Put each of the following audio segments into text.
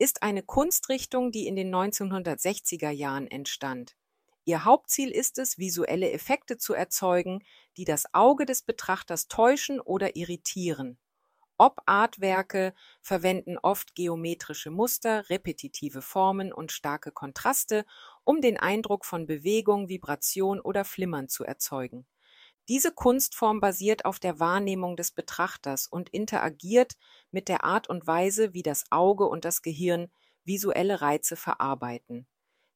ist eine Kunstrichtung, die in den 1960er Jahren entstand. Ihr Hauptziel ist es, visuelle Effekte zu erzeugen, die das Auge des Betrachters täuschen oder irritieren. Op-Art-Werke verwenden oft geometrische Muster, repetitive Formen und starke Kontraste, um den Eindruck von Bewegung, Vibration oder Flimmern zu erzeugen. Diese Kunstform basiert auf der Wahrnehmung des Betrachters und interagiert mit der Art und Weise, wie das Auge und das Gehirn visuelle Reize verarbeiten.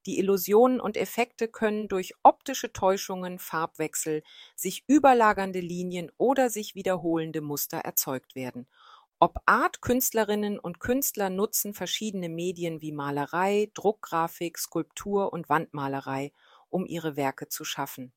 Die Illusionen und Effekte können durch optische Täuschungen, Farbwechsel, sich überlagernde Linien oder sich wiederholende Muster erzeugt werden. Ob Art Künstlerinnen und Künstler nutzen verschiedene Medien wie Malerei, Druckgrafik, Skulptur und Wandmalerei, um ihre Werke zu schaffen.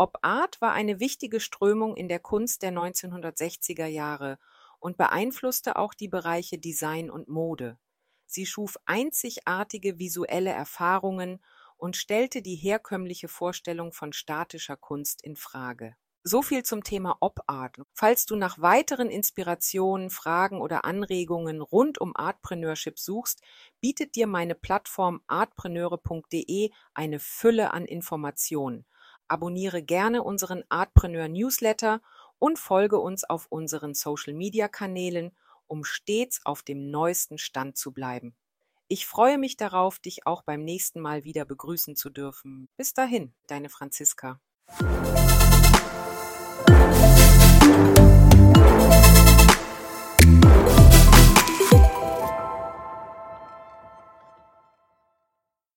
Op Art war eine wichtige Strömung in der Kunst der 1960er Jahre und beeinflusste auch die Bereiche Design und Mode. Sie schuf einzigartige visuelle Erfahrungen und stellte die herkömmliche Vorstellung von statischer Kunst in Frage. So viel zum Thema Op-Art. Falls du nach weiteren Inspirationen, Fragen oder Anregungen rund um Artpreneurship suchst, bietet dir meine Plattform artpreneure.de eine Fülle an Informationen. Abonniere gerne unseren Artpreneur Newsletter und folge uns auf unseren Social Media Kanälen, um stets auf dem neuesten Stand zu bleiben. Ich freue mich darauf, dich auch beim nächsten Mal wieder begrüßen zu dürfen. Bis dahin, deine Franziska.